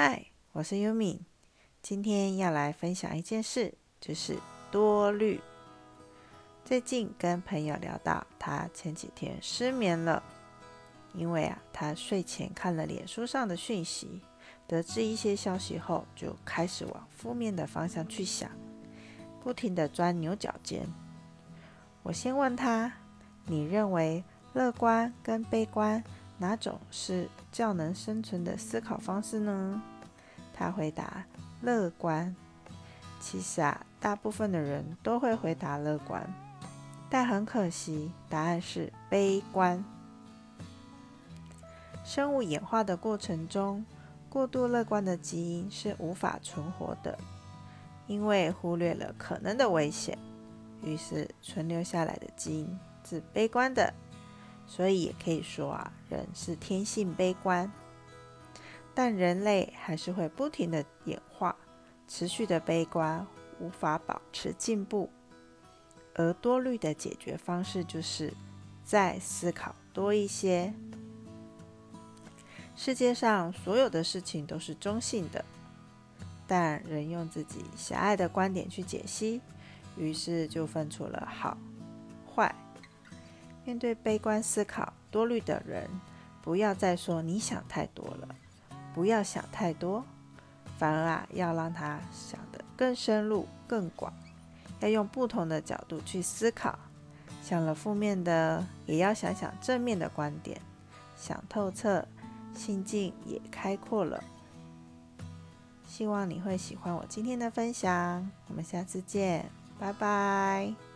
嗨，我是优米，今天要来分享一件事，就是多虑。最近跟朋友聊到，他前几天失眠了，因为啊，他睡前看了脸书上的讯息，得知一些消息后，就开始往负面的方向去想，不停的钻牛角尖。我先问他，你认为乐观跟悲观？哪种是较能生存的思考方式呢？他回答：乐观。其实啊，大部分的人都会回答乐观，但很可惜，答案是悲观。生物演化的过程中，过度乐观的基因是无法存活的，因为忽略了可能的危险，于是存留下来的基因是悲观的。所以也可以说啊，人是天性悲观，但人类还是会不停的演化，持续的悲观无法保持进步，而多虑的解决方式就是再思考多一些。世界上所有的事情都是中性的，但人用自己狭隘的观点去解析，于是就分出了好坏。面对悲观思考、多虑的人，不要再说你想太多了，不要想太多，反而啊，要让他想得更深入、更广，要用不同的角度去思考。想了负面的，也要想想正面的观点，想透彻，心境也开阔了。希望你会喜欢我今天的分享，我们下次见，拜拜。